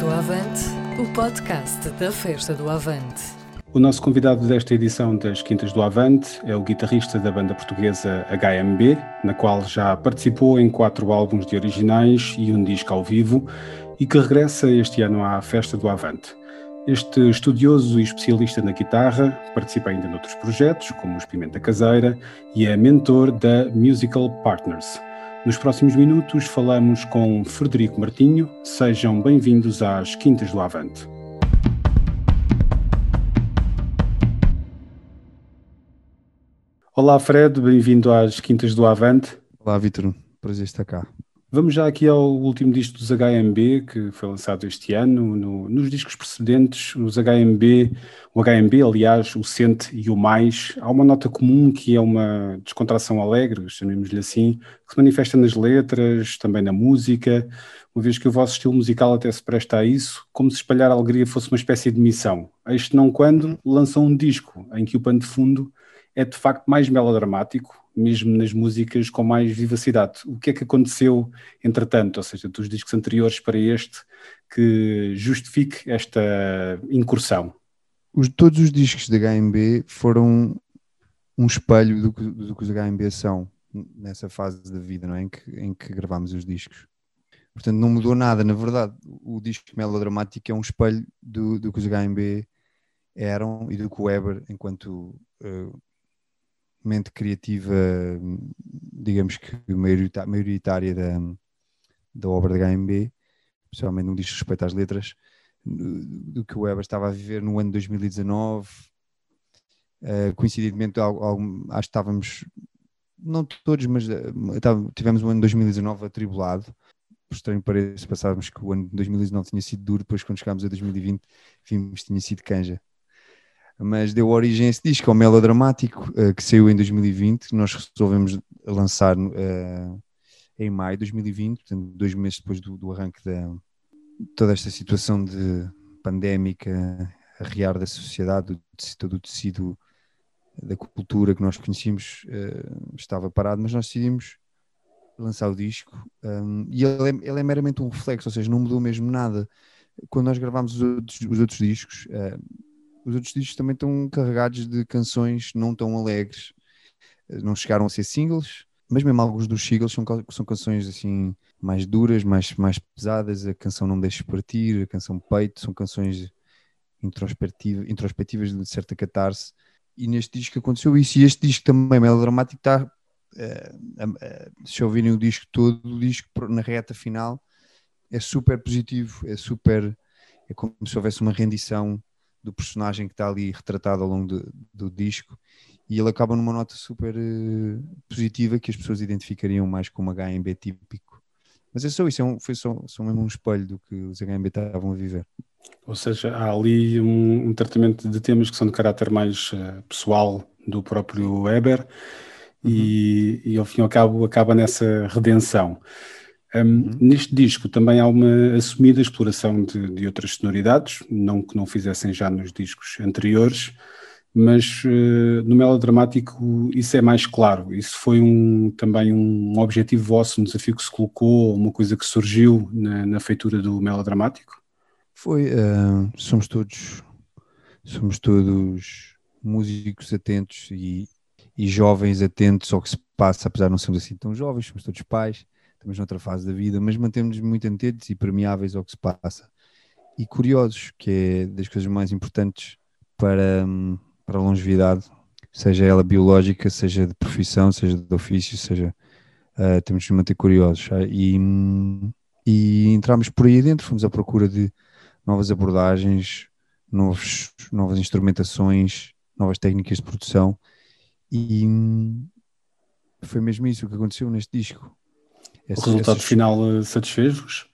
Do Avante, o podcast da Festa do Avante. O nosso convidado desta edição das Quintas do Avante é o guitarrista da banda portuguesa HMB, na qual já participou em quatro álbuns de originais e um disco ao vivo, e que regressa este ano à Festa do Avante. Este estudioso e especialista na guitarra participa ainda noutros projetos, como o Expimenta Caseira, e é mentor da Musical Partners. Nos próximos minutos falamos com Frederico Martinho. Sejam bem-vindos às Quintas do Avante. Olá, Fred, bem-vindo às Quintas do Avante. Olá, Vitor, prazer estar cá. Vamos já aqui ao último disco dos HMB, que foi lançado este ano. No, nos discos precedentes, os HMB, o HMB, aliás, o Sente e o Mais, há uma nota comum que é uma descontração alegre, chamemos-lhe assim, que se manifesta nas letras, também na música, uma vez que o vosso estilo musical até se presta a isso, como se espalhar a alegria fosse uma espécie de missão. Este não quando lançam um disco em que o pano de fundo é de facto mais melodramático, mesmo nas músicas com mais vivacidade. O que é que aconteceu entretanto, ou seja, dos discos anteriores para este, que justifique esta incursão? Os, todos os discos da HMB foram um espelho do que, do que os HMB são nessa fase da vida, não é? Em que, em que gravámos os discos. Portanto, não mudou nada. Na verdade, o disco melodramático é um espelho do, do que os HMB eram e do que o Weber, enquanto uh, mente criativa, digamos que maioritária da, da obra da HMB, especialmente no que diz respeito às letras, do que o Weber estava a viver no ano 2019. Uh, coincidentemente, acho que estávamos, não todos, mas uh, tivemos um ano 2019 atribulado. Por estranho parece, passávamos que o ano de 2019 tinha sido duro, depois quando chegámos a 2020 vimos que tinha sido canja mas deu origem a esse disco, ao melodramático, uh, que saiu em 2020, nós resolvemos lançar uh, em maio de 2020, portanto, dois meses depois do, do arranque da toda esta situação de pandémica, arriar da sociedade, todo o tecido da cultura que nós conhecíamos uh, estava parado, mas nós decidimos lançar o disco um, e ele é, ele é, meramente um reflexo, ou seja, não mudou mesmo nada. Quando nós gravámos os outros, os outros discos, uh, os outros discos também estão carregados de canções não tão alegres. Não chegaram a ser singles, mas mesmo alguns dos singles são, são canções assim mais duras, mais, mais pesadas. A canção Não Deixes Partir, a canção Peito, são canções introspectivas, introspectivas de certa catarse. E neste disco aconteceu isso. E este disco também, melodramático, está. Uh, uh, se ouvirem o disco todo, o disco na reta final é super positivo, é super. É como se houvesse uma rendição do personagem que está ali retratado ao longo do, do disco e ele acaba numa nota super uh, positiva que as pessoas identificariam mais como HMB típico. Mas é só isso, é um, foi só, só mesmo um espelho do que os HMB estavam a viver. Ou seja, há ali um, um tratamento de temas que são de caráter mais uh, pessoal do próprio Weber uhum. e, e ao fim e ao cabo acaba nessa redenção. Um, uhum. Neste disco também há uma assumida exploração de, de, outras sonoridades, não que não fizessem já nos discos anteriores, mas uh, no melodramático isso é mais claro. Isso foi um, também um objetivo vosso, um desafio que se colocou, uma coisa que surgiu na, na feitura do melodramático? Foi, uh, somos todos somos todos músicos atentos e, e jovens atentos ao que se passa, apesar de não sermos assim tão jovens, somos todos pais estamos noutra fase da vida, mas mantemos-nos muito atentos e permeáveis ao que se passa. E curiosos, que é das coisas mais importantes para, para a longevidade, seja ela biológica, seja de profissão, seja de ofício, seja. Uh, temos de nos manter curiosos. E, e entramos por aí dentro, fomos à procura de novas abordagens, novos, novas instrumentações, novas técnicas de produção. E foi mesmo isso que aconteceu neste disco. Esse, o resultado final eh, satisfez-vos?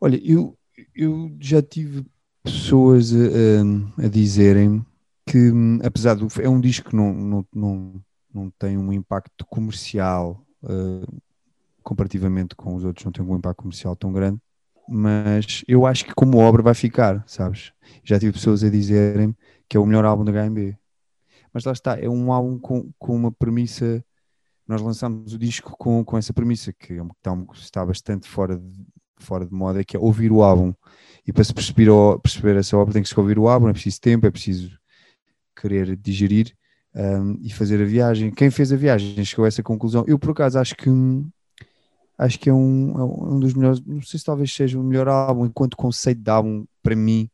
Olha, eu, eu já tive pessoas a, a dizerem que, hum, apesar do. É um disco que não, não, não, não tem um impacto comercial uh, comparativamente com os outros, não tem um impacto comercial tão grande, mas eu acho que como obra vai ficar, sabes? Já tive pessoas a dizerem que é o melhor álbum da HMB. Mas lá está, é um álbum com, com uma premissa nós lançámos o disco com, com essa premissa, que está, está bastante fora de, fora de moda, que é ouvir o álbum. E para se perceber, perceber essa obra tem que se ouvir o álbum, é preciso tempo, é preciso querer digerir um, e fazer a viagem. Quem fez a viagem chegou a essa conclusão. Eu, por acaso, acho que acho que é um, é um dos melhores, não sei se talvez seja o melhor álbum, enquanto conceito de álbum, para mim,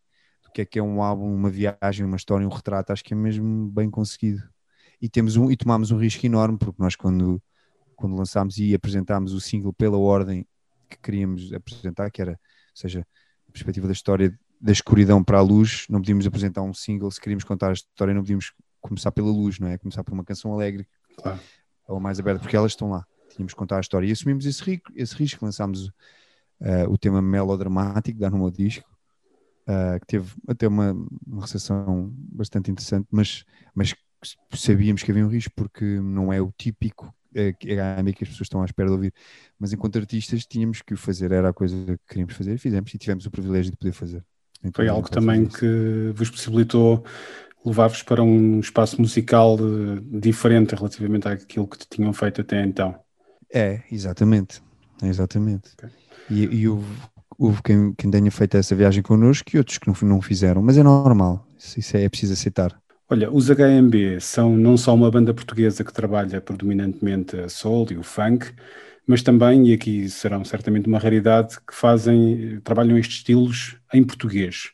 do que é que é um álbum, uma viagem, uma história, um retrato, acho que é mesmo bem conseguido. E, temos um, e tomámos um risco enorme, porque nós quando, quando lançámos e apresentámos o single pela ordem que queríamos apresentar, que era, ou seja, a perspectiva da história da escuridão para a luz, não podíamos apresentar um single, se queríamos contar a história, não podíamos começar pela luz, não é? Começar por uma canção alegre, claro. ou mais aberta, porque elas estão lá tínhamos que contar a história. E assumimos esse, rico, esse risco, lançámos uh, o tema melodramático da no disco, uh, que teve até uma, uma recepção bastante interessante, mas, mas sabíamos que havia um risco porque não é o típico é que as pessoas estão à espera de ouvir, mas enquanto artistas tínhamos que o fazer, era a coisa que queríamos fazer e fizemos e tivemos o privilégio de poder fazer. Então, Foi algo também que vos possibilitou levar-vos para um espaço musical de, diferente relativamente àquilo que tinham feito até então. É, exatamente. É exatamente. Okay. E, e houve, houve quem, quem, tenha feito essa viagem connosco e outros que não, não fizeram, mas é normal, isso, isso é, é preciso aceitar. Olha, os HMB são não só uma banda portuguesa que trabalha predominantemente a soul e o funk, mas também, e aqui serão certamente uma raridade, que fazem, trabalham estes estilos em português.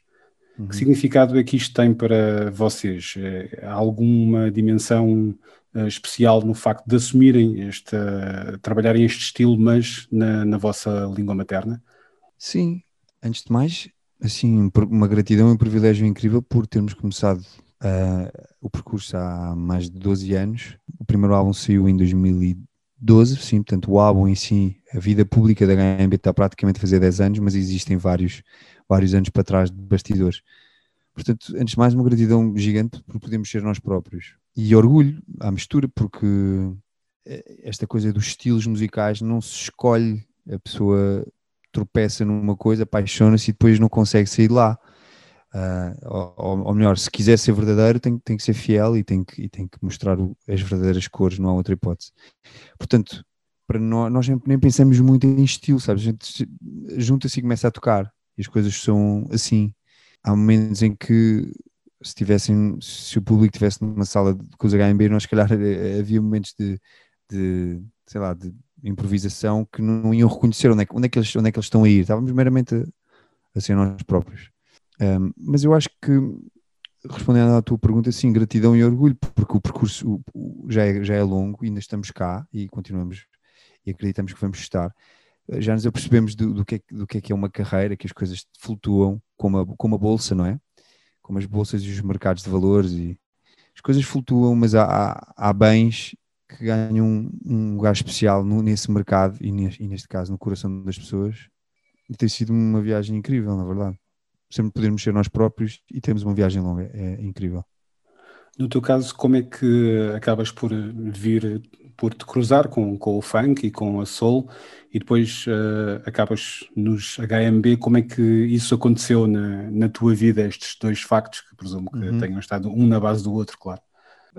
Uhum. Que significado é que isto tem para vocês? É, há alguma dimensão uh, especial no facto de assumirem este, trabalharem este estilo, mas na, na, vossa língua materna? Sim, antes de mais, assim, uma gratidão e um privilégio incrível por termos começado uh, o percurso há mais de 12 anos. O primeiro álbum saiu em 2012, sim, portanto o álbum em si, a vida pública da HMB está praticamente a fazer 10 anos, mas existem vários, vários anos para trás de bastidores. Portanto, antes de mais, uma gratidão gigante por podermos ser nós próprios. E orgulho à mistura, porque eh, esta coisa dos estilos musicais não se escolhe, a pessoa tropeça numa coisa, apaixona-se e depois não consegue sair de lá. Uh, ou, ou, melhor, se quiser ser verdadeiro, tem, tem que ser fiel e tem que, e tem que mostrar o, as verdadeiras cores, não há outra hipótese. Portanto, para nós, nós nem pensamos muito em estilo, sabes? A gente junta-se e começa a tocar e as coisas são assim há momentos em que se tivessem, se o público estivesse numa sala com os HMB, nós se calhar havia momentos de, de, sei lá, de improvisação que não iam reconhecer onde é, onde é, que, eles, onde é que eles estão a ir. Estávamos meramente a, a ser nós próprios. Um, mas eu acho que, respondendo à tua pergunta, sim, gratidão e orgulho, porque o percurso já, é, já é longo, ainda estamos cá e continuamos e acreditamos que vamos estar já nos apercebemos do, do, que é, do que é que é uma carreira, que as coisas flutuam como a, como a bolsa, não é? Como as bolsas e os mercados de valores e as coisas flutuam, mas há, há, há bens que ganham um, um lugar especial no, nesse mercado e neste, e neste, caso no coração das pessoas. E tem sido uma viagem incrível, na verdade. Sempre podermos ser nós próprios e temos uma viagem longa, é, é incrível. No teu caso, como é que acabas por vir por te cruzar com, com o funk e com a soul e depois uh, acabas nos HMB. Como é que isso aconteceu na, na tua vida, estes dois factos, que presumo que uhum. tenham estado um na base do outro, claro?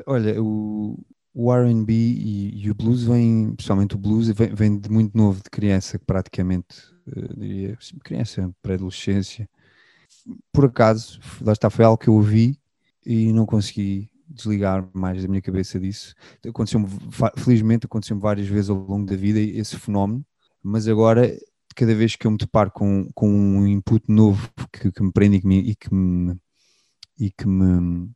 Olha, o, o RB e, e, o blues vem, principalmente o blues, vem, vem, de muito novo, de criança, praticamente, uh, diria, criança, pré-adolescência. Por acaso, lá está, foi algo que eu ouvi e não consegui desligar mais da minha cabeça disso. Aconteceu felizmente aconteceu várias vezes ao longo da vida esse fenómeno, mas agora cada vez que eu me deparo com, com um input novo que, que me prende e que me, e que me, e que me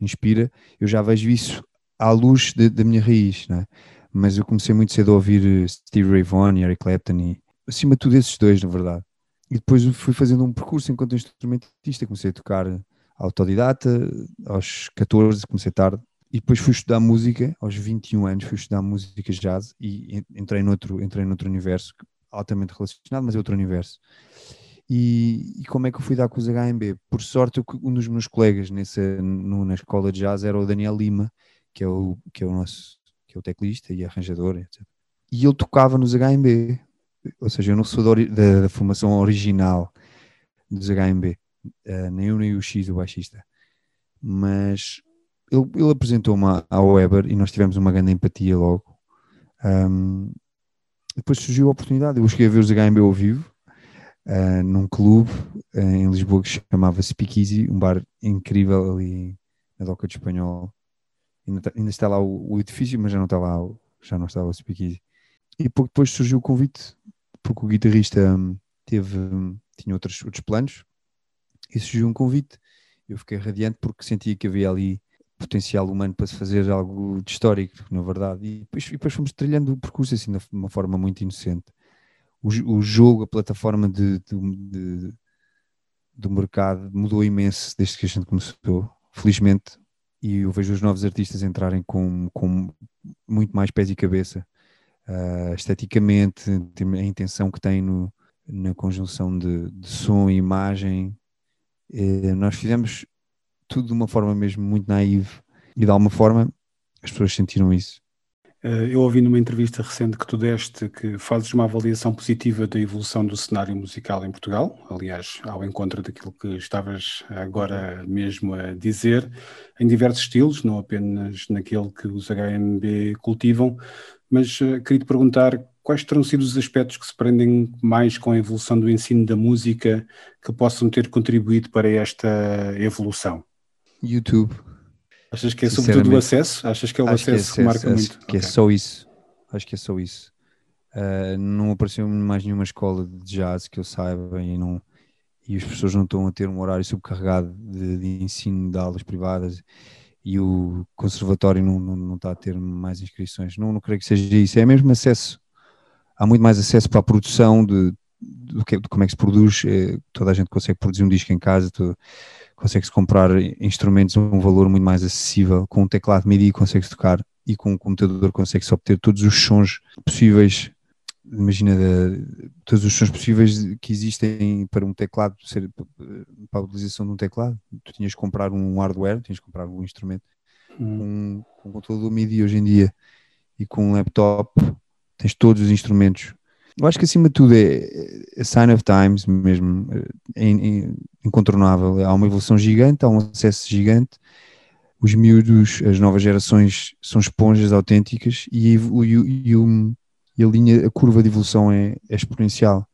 inspira, eu já vejo isso à luz da minha raiz, né? mas eu comecei muito cedo a ouvir Steve Ray Vaughan e Eric Clapton e acima de tudo esses dois, na verdade. E depois fui fazendo um percurso enquanto instrumentista, comecei a tocar autodidata, aos 14 comecei tarde, e depois fui estudar música, aos 21 anos fui estudar música jazz e entrei noutro, entrei noutro universo altamente relacionado, mas é outro universo. E, e, como é que eu fui dar com os HMB? Por sorte, um dos meus colegas nessa, no, na escola de jazz era o Daniel Lima, que é o, que é o nosso que é o teclista e arranjador, etc. E ele tocava nos HMB, ou seja, eu não sou da, da, da formação original dos HMB, uh, nem eu nem o X, o baixista. Mas ele, ele apresentou-me ao Weber e nós tivemos uma grande empatia logo. Um, depois surgiu a oportunidade, eu cheguei a ver os HMB ao vivo, uh, num clube uh, em Lisboa que se chamava Speakeasy, um bar incrível ali na Doca de Espanhol. Ainda, tá, ainda está lá o, o, edifício, mas já não está lá, já não está o Speakeasy. E pouco depois surgiu o convite, porque o guitarrista um, teve, um, tinha outros, outros planos, e surgiu um convite. Eu fiquei radiante porque sentia que havia ali potencial humano para se fazer algo de histórico, na verdade. E depois, e depois fomos trilhando o percurso assim de uma forma muito inocente. O, o jogo, a plataforma de, de, de, do mercado mudou imenso desde que a gente começou, felizmente. E eu vejo os novos artistas entrarem com, com muito mais pés e cabeça, uh, esteticamente, a intenção que tem no, na conjunção de, de som e imagem. Uh, nós fizemos tudo de uma forma mesmo muito naive e de alguma forma as pessoas sentiram isso. Eh, eu ouvi numa entrevista recente que tu deste que fazes uma avaliação positiva da evolução do cenário musical em Portugal, aliás, ao encontro daquilo que estavas agora mesmo a dizer, em diversos estilos, não apenas naquele que os HMB cultivam, mas uh, queria te perguntar quais terão sido os aspectos que se prendem mais com a evolução do ensino da música que possam ter contribuído para esta evolução? YouTube. Achas que é sobretudo o acesso? Achas que é o acesso que, é acesso, que marca acho muito? Que é okay. é só isso. Acho que é só isso. Uh, não apareceu mais nenhuma escola de jazz que eu saiba e, não, e as pessoas não estão a ter um horário subcarregado de, de ensino de aulas privadas e o conservatório não, não, não, está a ter mais inscrições. Não, não creio que seja isso. É mesmo acesso. Há muito mais acesso para a produção de, de, de como é que se produz. É, toda a gente consegue produzir um disco em casa. Consegue-se comprar instrumentos a um valor muito mais acessível. Com um teclado MIDI consegue-se tocar e com um computador consegue-se obter todos os sons possíveis. Imagina todos os sons possíveis que existem para um teclado, ser, para a utilização de um teclado. Tu tinhas que comprar um hardware, tinhas que comprar um instrumento hum. com, com um computador MIDI hoje em dia e com um laptop tens todos os instrumentos eu acho que acima de tudo é, é sign of times mesmo, é, é incontornável. Há uma evolução gigante, há um acesso gigante. Os miúdos, as novas gerações são esponjas autênticas e, o, e, o, e a linha, a curva de evolução é, é, exponencial.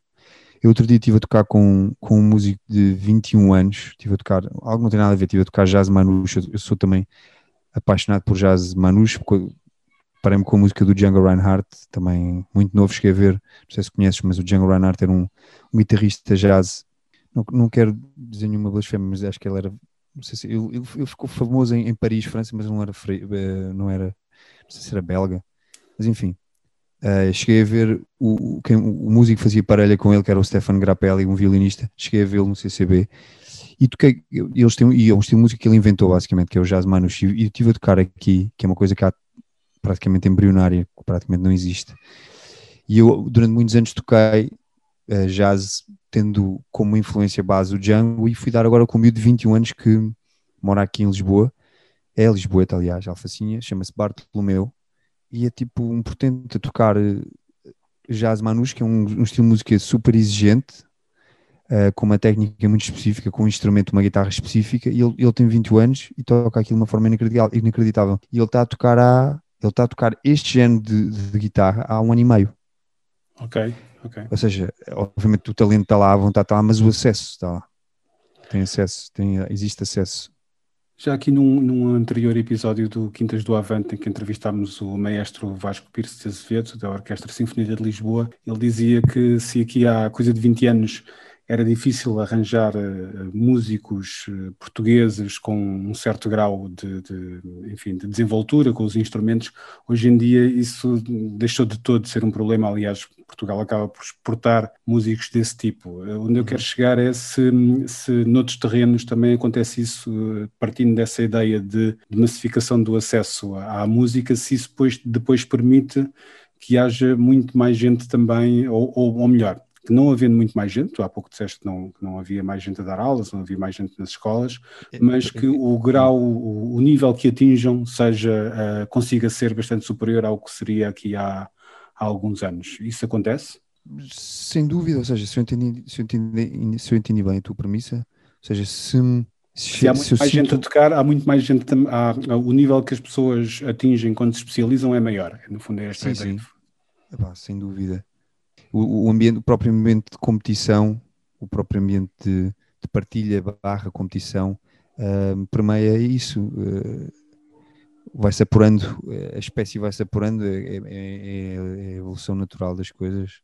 Eu outro dia estive a tocar com, com um músico de 21 anos, estive a tocar, algo não tem nada a ver, estive a tocar jazz manouche, eu sou também apaixonado por jazz manouche, parei-me com a música do Django Reinhardt, também muito novo, cheguei a ver, não sei se conheces, mas o Django Reinhardt era um, um guitarrista jazz, não, não quero dizer nenhuma blasfémia, mas acho que ele era, não sei se, ele, ele ficou famoso em, em, Paris, França, mas não era, eh, não era, não sei se era belga, mas enfim, uh, cheguei a ver o, quem, o músico que fazia parelha com ele, que era o Stefan Grappelli, um violinista, cheguei a vê-lo no CCB, e toquei, eles têm, e é um estilo de música que ele inventou basicamente, que é o jazz manouche, e eu estive a tocar aqui, que é uma coisa que há praticamente embrionária, que praticamente não existe. E eu, durante muitos anos, toquei uh, jazz, tendo como influência base o Django, e fui dar agora com um miúdo de 21 anos que mora aqui em Lisboa, é Lisboeta, aliás, Alfacinha, chama-se Bartolomeu, e é tipo um portento a tocar uh, jazz manus, que é um, um estilo de música super exigente, uh, com uma técnica muito específica, com um instrumento, uma guitarra específica, e ele, ele tem 21 anos e toca aquilo de uma forma inacreditável. E ele está a tocar há ele está a tocar este género de, de, guitarra há um ano e meio. Ok, ok. Ou seja, obviamente o talento está lá, a vontade está lá, mas o acesso está lá. Tem acesso, tem, existe acesso. Já aqui num, num, anterior episódio do Quintas do Avante, em que entrevistámos o maestro Vasco Pires de Azevedo, da Orquestra Sinfonia de Lisboa, ele dizia que se aqui há coisa de 20 anos era difícil arranjar uh, músicos uh, portugueses com um certo grau de, de, enfim, de desenvoltura com os instrumentos. Hoje em dia isso deixou de todo de ser um problema. Aliás, Portugal acaba por exportar músicos desse tipo. Uh, onde eu quero chegar é se, se noutros terrenos também acontece isso, partindo dessa ideia de, de massificação do acesso à, à música, se isso depois, depois permite que haja muito mais gente também, ou, ou, ou melhor, que não havendo muito mais gente, tu há pouco disseste que não, que não havia mais gente a dar aulas, não havia mais gente nas escolas, é, mas que o grau, o, o nível que atinjam seja, uh, consiga ser bastante superior ao que seria aqui há, há alguns anos. Isso acontece? Sem dúvida, ou seja, se eu entendi, se eu entendi, se eu entendi bem a tua premissa, ou seja, se, se, se há muito se mais sinto... gente a tocar, há muito mais gente, há, o nível que as pessoas atingem quando se especializam é maior, no fundo é esta sim, ideia. Sim. Epá, sem dúvida o, o, ambiente, o próprio ambiente de competição o próprio ambiente de, de partilha barra competição uh, permeia isso. Uh, vai-se apurando, a espécie vai-se apurando, é, é, é, é, a evolução natural das coisas.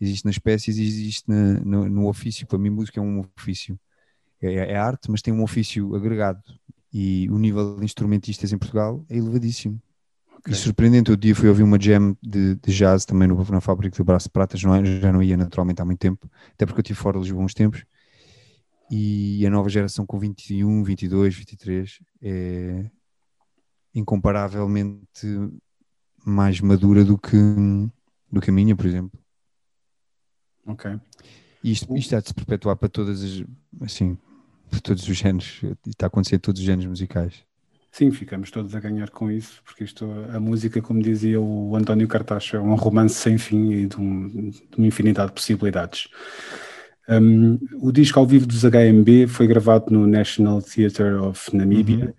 Existe na espécie, existe na, no, no, ofício. Para mim, música é um ofício. É, é, arte, mas tem um ofício agregado. E o nível de instrumentistas em Portugal é elevadíssimo. Okay. E surpreendente, o dia fui ouvir uma jam de, de jazz também no, na fábrica do Braço de Pratas, não, é, já não ia naturalmente há muito tempo, até porque eu estive fora de Lisboa uns tempos, e a nova geração com 21, 22, 23 é incomparavelmente mais madura do que, do que a minha, por exemplo. Ok. E isto, isto há de se perpetuar para todas as, assim, para todos os géneros, está a acontecer em todos os géneros musicais. Sim, ficamos todos a ganhar com isso, porque isto, a música, como dizia o António Cartacho, é um romance sem fim e de, um, de uma infinidade de possibilidades. Um, o disco ao vivo dos HMB foi gravado no National Theatre of Namibia. Uhum.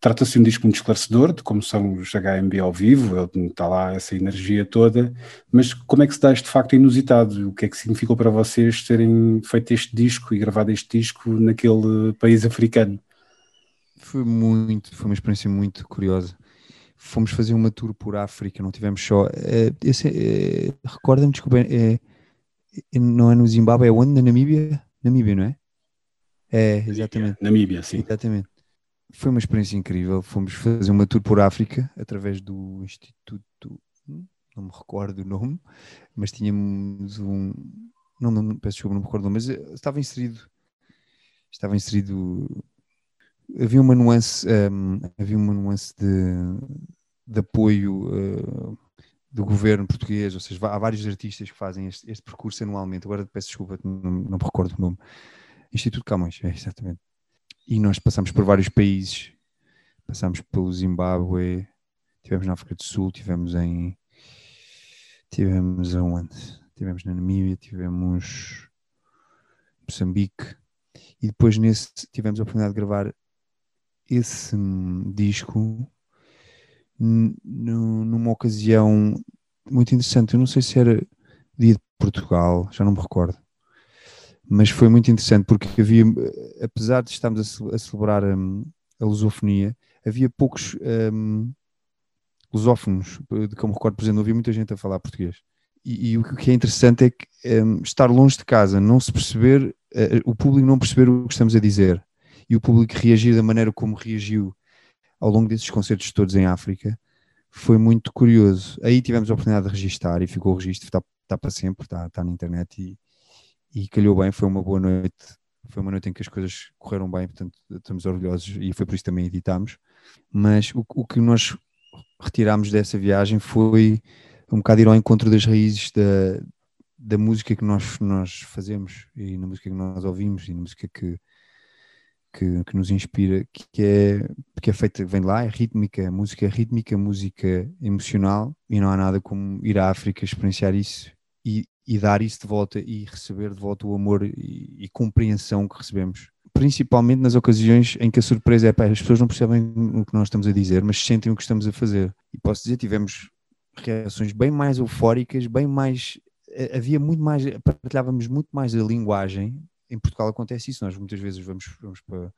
Trata-se de um disco muito esclarecedor de como são os HMB ao vivo, está lá essa energia toda, mas como é que se dá este facto inusitado? O que é que significou para vocês terem feito este disco e gravado este disco naquele país africano? Foi muito, foi uma experiência muito curiosa. Fomos fazer uma tour por África, não tivemos só. É, é, Recorda-me, desculpa, é, não é no Zimbábue, é onde? Na Namíbia? Namíbia, não é? É, exatamente. Namíbia, sim. Exatamente. Foi uma experiência incrível. Fomos fazer uma tour por África através do Instituto, não me recordo o nome, mas tínhamos um. Não, não peço desculpa, não me recordo, mas estava inserido. Estava inserido havia uma nuance, um, havia uma nuance de, de apoio uh, do governo português, ou seja, há vários artistas que fazem este, este percurso anualmente. Agora peço desculpa, não, não me recordo o nome. Instituto Camões, é, exatamente. E nós passamos por vários países, passamos pelo Zimbábue, tivemos na África do Sul, tivemos em. Tivemos aonde? Tivemos na Namíbia, tivemos Moçambique, e depois nesse tivemos a oportunidade de gravar esse disco numa ocasião muito interessante. Eu não sei se era dia de Portugal, já não me recordo, mas foi muito interessante porque havia, apesar de estarmos a, celebrar um, a lusofonia, havia poucos um, lusófonos, de como me recordo, por exemplo, havia muita gente a falar português. E, e o que é interessante é que um, estar longe de casa, não se perceber, uh, o público não perceber o que estamos a dizer e o público reagir da maneira como reagiu ao longo desses concertos todos em África foi muito curioso. Aí tivemos a oportunidade de registar e ficou o registro, está, está para sempre, está, está na internet e, e calhou bem, foi uma boa noite. Foi uma noite em que as coisas correram bem, portanto estamos orgulhosos e foi por isso também editámos. Mas o, o que nós retirámos dessa viagem foi um bocado ir ao encontro das raízes da, da música que nós, nós fazemos e na música que nós ouvimos e na música que, que, que nos inspira, que, é, que é feita, vem lá, é rítmica, música rítmica, música emocional, e não há nada como ir à África experienciar isso e, e dar isso de volta e receber de volta o amor e, e compreensão que recebemos. Principalmente nas ocasiões em que a surpresa é, pá, as pessoas não percebem o que nós estamos a dizer, mas sentem o que estamos a fazer. E posso dizer, tivemos reações bem mais eufóricas, bem mais eh, havia muito mais, partilhávamos muito mais a linguagem em Portugal acontece isso. Nós muitas vezes vamos, vamos para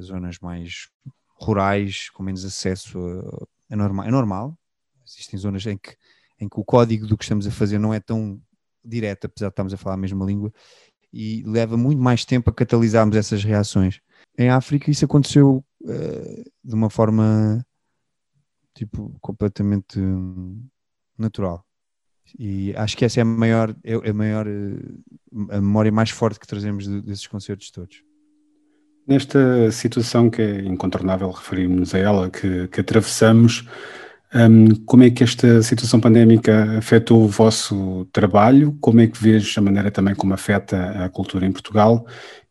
zonas mais rurais, com menos acesso a, a. É normal. Existem zonas em que, em que o código do que estamos a fazer não é tão direto, apesar de estarmos a falar a mesma língua, e leva muito mais tempo a catalisarmos essas reações. Em África isso aconteceu uh, de uma forma tipo completamente natural. E acho que essa é a maior, é a maior, eh, a memória mais forte que trazemos desses concertos todos. Nesta situação que é incontornável referirmos a ela, que, que atravessamos, um, como é que esta situação pandémica afetou o vosso trabalho? Como é que vês a maneira também como afeta a cultura em Portugal?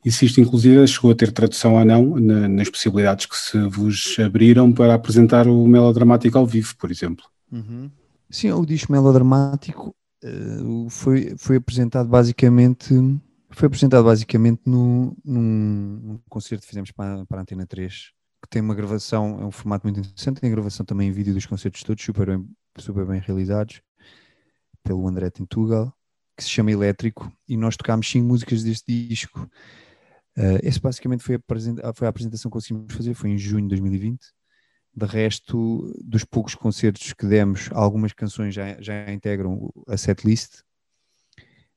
E se isto, inclusive, chegou a ter tradução ou não na, nas possibilidades que se vos abriram para apresentar o melodramático ao vivo, por exemplo? Uhum. Sim, o disco melodramático uh, foi, foi apresentado basicamente foi apresentado basicamente no, num, num concerto que fizemos para, para a Antena 3, que tem uma gravação, é um formato muito interessante, tem gravação também em vídeo dos concertos todos, super bem, super bem realizados, pelo André Tentugal, que se chama Elétrico, e nós tocámos cinco músicas deste disco. Uh, esse basicamente foi a, foi a apresentação que conseguimos fazer, foi em junho de 2020. De resto, dos poucos concertos que demos, algumas canções já, já integram a setlist,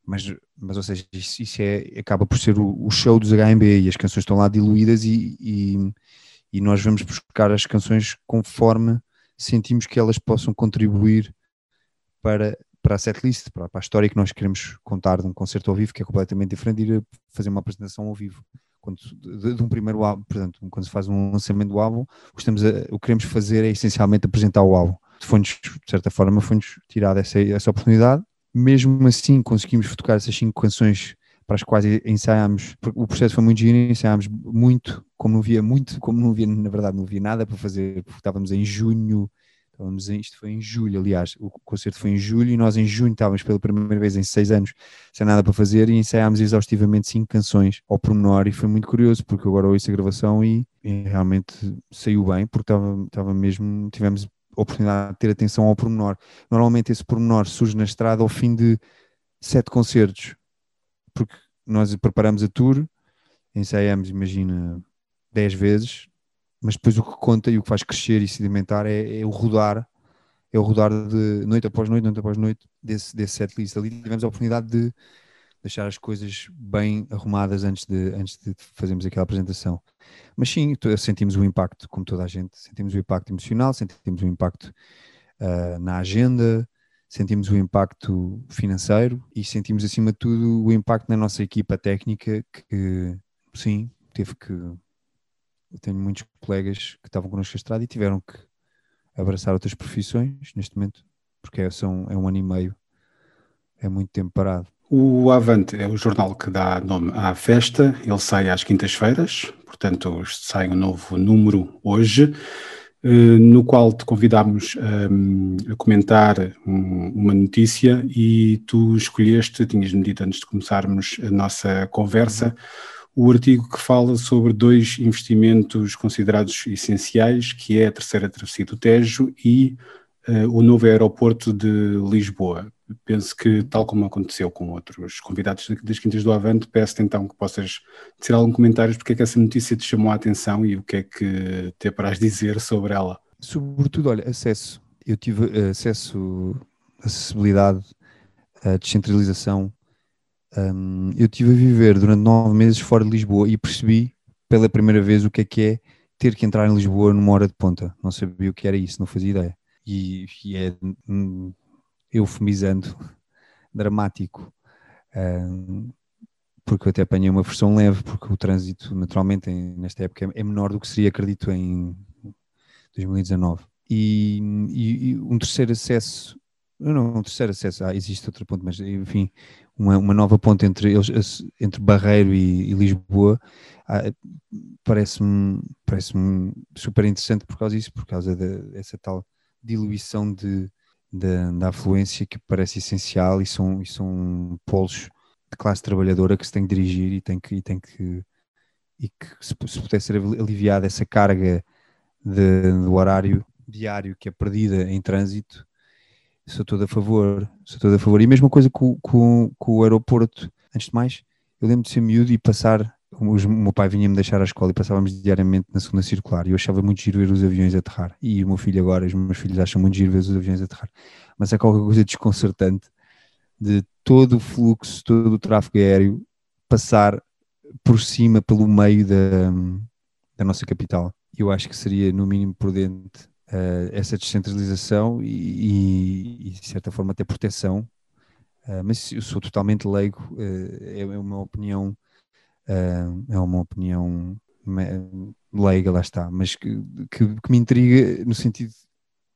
mas, mas ou seja, isso, isso é, acaba por ser o, o, show dos HMB e as canções estão lá diluídas e, e, e, nós vamos buscar as canções conforme sentimos que elas possam contribuir para, para a setlist, para, para a história que nós queremos contar de um concerto ao vivo, que é completamente diferente de ir fazer uma apresentação ao vivo quando, de, de, um primeiro álbum, portanto, quando se faz um lançamento do álbum, o que, estamos a, o que queremos fazer é essencialmente apresentar o álbum. Foi-nos, de certa forma, foi-nos tirada essa, essa oportunidade. Mesmo assim, conseguimos tocar essas cinco canções para as quais ensaiámos, o processo foi muito giro, ensaiámos muito, como não via muito, como não via, na verdade, não via nada para fazer, porque estávamos em junho Estávamos em, isto foi em julho, aliás, o concerto foi em julho e nós em junho estávamos pela primeira vez em seis anos sem nada para fazer e ensaiámos exaustivamente cinco canções ao pormenor e foi muito curioso porque agora ouço a gravação e, e realmente saiu bem porque estava, estava mesmo, tivemos oportunidade de ter atenção ao pormenor. Normalmente esse pormenor surge na estrada ao fim de sete concertos porque nós preparamos a tour, ensaiamos, imagina, dez vezes, mas depois o que conta e o que faz crescer e sedimentar é, é o rodar, é o rodar de noite após noite, noite após noite, desse, desse setlist. Ali tivemos a oportunidade de deixar as coisas bem arrumadas antes de, antes de fazermos aquela apresentação. Mas sim, sentimos o impacto, como toda a gente, sentimos o impacto emocional, sentimos o impacto uh, na agenda, sentimos o impacto financeiro e sentimos acima de tudo o impacto na nossa equipa técnica que sim, teve que eu tenho muitos colegas que estavam connosco na estrada e tiveram que abraçar outras profissões neste momento, porque é, são, é um ano e meio, é muito tempo parado. O Avante é o jornal que dá nome à festa, ele sai às quintas-feiras, portanto sai um novo número hoje, eh, no qual te convidámos ehm, a comentar uma notícia e tu escolheste, tinhas-me dito antes de começarmos a nossa conversa, uhum o artigo que fala sobre dois investimentos considerados essenciais, que é a terceira travessia do Tejo e uh, o novo aeroporto de Lisboa. Penso que, tal como aconteceu com outros convidados das Quintas do Avante, peço então que possas dizer algum comentário porque é que essa notícia te chamou a atenção e o que é que te apraz dizer sobre ela. Sobretudo, olha, acesso. Eu tive acesso, acessibilidade, a descentralização um, eu tive a viver durante nove meses fora de Lisboa e percebi pela primeira vez o que é que é ter que entrar em Lisboa numa hora de ponta. Não sabia o que era isso, não fazia ideia. E, e é um, eufemizando, dramático. Um, porque eu até apanhei uma versão leve, porque o trânsito, naturalmente, em, nesta época é menor do que seria, acredito, em 2019. E, e, e um terceiro acesso, não, um terceiro acesso, ah, existe outro ponto, mas enfim, uma, uma nova ponte entre, eles, entre Barreiro e, e Lisboa, ah, parece-me parece super interessante por causa disso, por causa dessa tal diluição de, de, da afluência que parece essencial e são, e são polos de classe trabalhadora que se tem que dirigir e tem que, e tem que, e que se, se pudesse ser aliviada essa carga de, do horário diário que é perdida em trânsito, sou todo a favor, sou todo a favor. E a mesma coisa com, com, com o aeroporto. Antes de mais, eu lembro de ser miúdo e passar. O meu pai vinha-me deixar à escola e passávamos diariamente na segunda circular e eu achava muito giro ver os aviões aterrar. E o meu filho agora, os meus filhos acham muito giro ver os aviões aterrar. Mas é qualquer coisa desconcertante de todo o fluxo, todo o tráfego aéreo passar por cima, pelo meio da, da nossa capital. Eu acho que seria, no mínimo, prudente uh, essa descentralização e, e, de certa forma, até proteção. Uh, mas eu sou totalmente leigo, uh, é, é uma opinião, é uma opinião leiga, lá está, mas que, que, que, me intriga no sentido de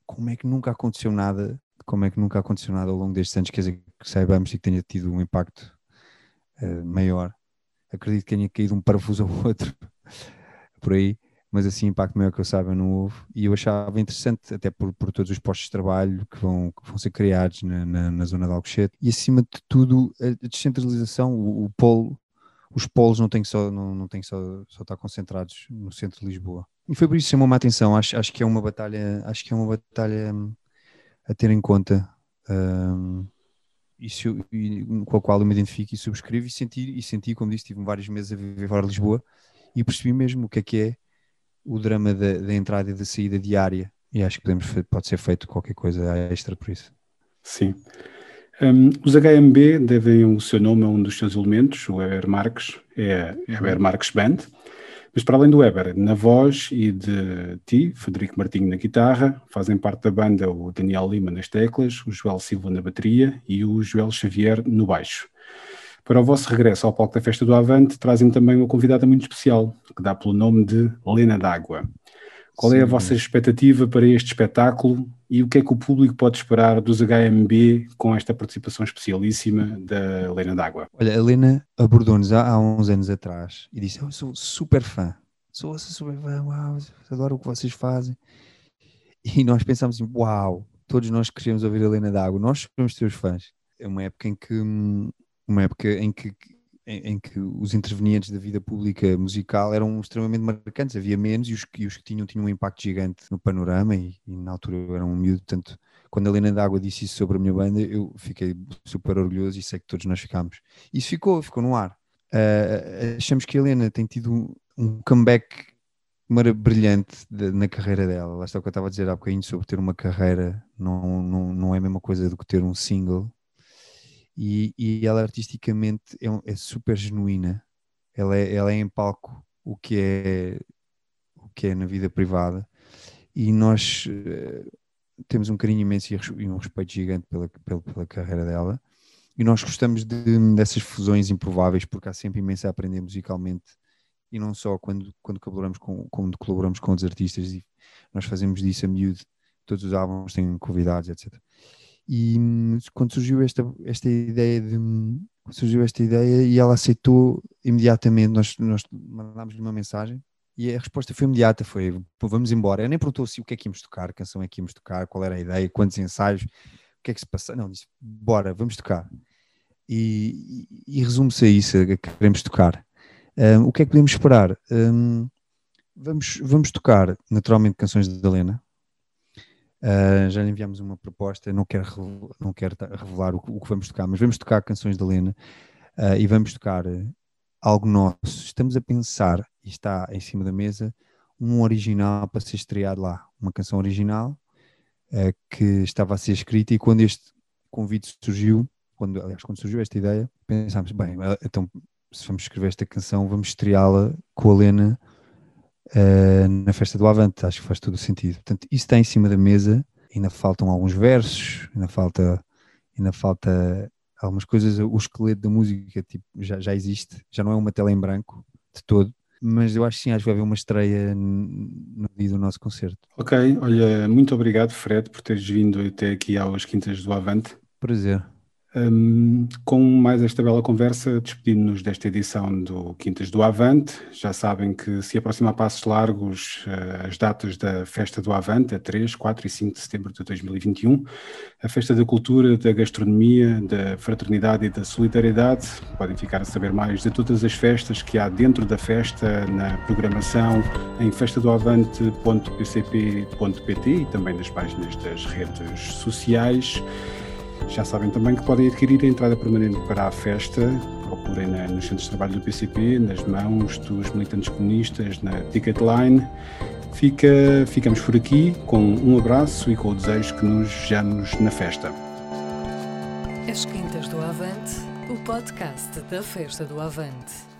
como é que nunca aconteceu nada, como é que nunca aconteceu nada ao longo destes anos, quer dizer, que saibamos e que tenha tido um impacto maior. Acredito que tenha caído um parafuso ou outro por aí, mas assim impacto maior que eu saiba não houve e eu achava interessante até por, por todos os postos de trabalho que vão, que vão ser criados na, na, na zona de Alcochete. E acima de tudo a descentralização, o, o polo os polos não têm que só, não, não têm só, só estar concentrados no centro de Lisboa. E foi por isso que chamou-me a atenção, acho, acho que é uma batalha acho que é uma batalha hum, a ter em conta um, isso, com a qual eu me identifico e subscrevo e senti, e senti como disse, tive vários meses a viver fora de Lisboa e percebi mesmo o que é que é o drama da, da entrada e da saída diária e acho que podemos, pode ser feito qualquer coisa extra por isso. Sim. Um, os HMB devem o seu nome a um dos seus elementos, o Weber Marques, é a Weber Marques Band, mas para além do Weber, na voz e de ti, Federico Martinho na guitarra, fazem parte da banda o Daniel Lima nas teclas, o Joel Silva na bateria e o Joel Xavier no baixo. Para o vosso regresso ao palco da Festa do Avante, trazem também uma convidada muito especial, que dá pelo nome de Lena D'Água. Qual Sim. é a vossa expectativa para este espetáculo e o que é que o público pode esperar dos HMB com esta participação especialíssima da Helena D'Água? Olha, a Helena abordou-nos há, há, uns anos atrás e disse: Eu sou super fã, sou super fã, uau, adoro o que vocês fazem. E nós pensámos assim: Uau, todos nós queríamos ouvir a Helena D'Água, nós somos teus fãs. É uma época em que, uma época em que em, em, que os intervenientes da vida pública musical eram extremamente marcantes, havia menos e os, e os que tinham tinham um impacto gigante no panorama e, e na altura eu era um miúdo, portanto quando a Helena D'Água disse isso sobre a minha banda eu fiquei super orgulhoso e sei que todos nós ficámos. Isso ficou, ficou no ar. Uh, achamos que a Helena tem tido um comeback brilhante de, na carreira dela. Lá está o que eu estava a dizer há bocadinho sobre ter uma carreira, não, não, não é a mesma coisa do que ter um single e, e ela artisticamente é, é, super genuína. Ela é, ela é em palco o que é o que é na vida privada. E nós uh, temos um carinho imenso e um respeito gigante pela, pela, pela carreira dela. E nós gostamos de, dessas fusões improváveis porque há sempre imenso a aprender musicalmente. E não só quando, quando colaboramos com quando colaboramos com os artistas e nós fazemos disso a miúdo. Todos os álbuns têm convidados etc e hum, quando surgiu esta, esta ideia de surgiu esta ideia e ela aceitou imediatamente, nós, nós mandámos-lhe uma mensagem e a resposta foi imediata, foi vamos embora. Ela nem perguntou se o que é que íamos tocar, canção é que íamos tocar, qual era a ideia, quantos ensaios, o que é que se passa. Não, disse, bora, vamos tocar. E, e, e resume-se a isso, a que queremos tocar. Um, o que é que podemos esperar? Um, vamos, vamos tocar, naturalmente, canções da Helena, Uh, já lhe enviamos uma proposta, não quero, não quero revelar o, o, que vamos tocar, mas vamos tocar canções da Lena uh, e vamos tocar algo nosso. Estamos a pensar, e está em cima da mesa, um original para ser estreado lá, uma canção original uh, que estava a ser escrita e quando este convite surgiu, quando, aliás, quando surgiu esta ideia, pensámos, bem, então se vamos escrever esta canção, vamos estreá-la com a Lena uh, na festa do Avante, acho que faz todo o sentido. Portanto, isso está em cima da mesa, ainda faltam alguns versos, ainda falta, ainda falta algumas coisas, o esqueleto da música tipo, já, já existe, já não é uma tela em branco de todo, mas eu acho que sim, acho que vai haver uma estreia no dia do nosso concerto. Ok, olha, muito obrigado Fred por teres vindo até aqui aos Quintas do Avante. Prazer. Um, com mais esta bela conversa, despedindo-nos desta edição do Quintas do Avante. Já sabem que se aproxima a passos largos uh, as datas da Festa do Avante, a 3, 4 e 5 de setembro de 2021. A Festa da Cultura, da Gastronomia, da Fraternidade e da Solidariedade. Podem ficar a saber mais de todas as festas que há dentro da festa, na programação, em festadoavante.pcp.pt e também nas páginas das redes sociais. Já sabem também que podem adquirir a entrada permanente para a festa. Procurem na, nos centros de trabalho do PCP, nas mãos dos militantes comunistas, na Ticketline. Fica, ficamos por aqui com um abraço e com o desejo que nos vejamos na festa. As Quintas do Avante, o podcast da Festa do Avante.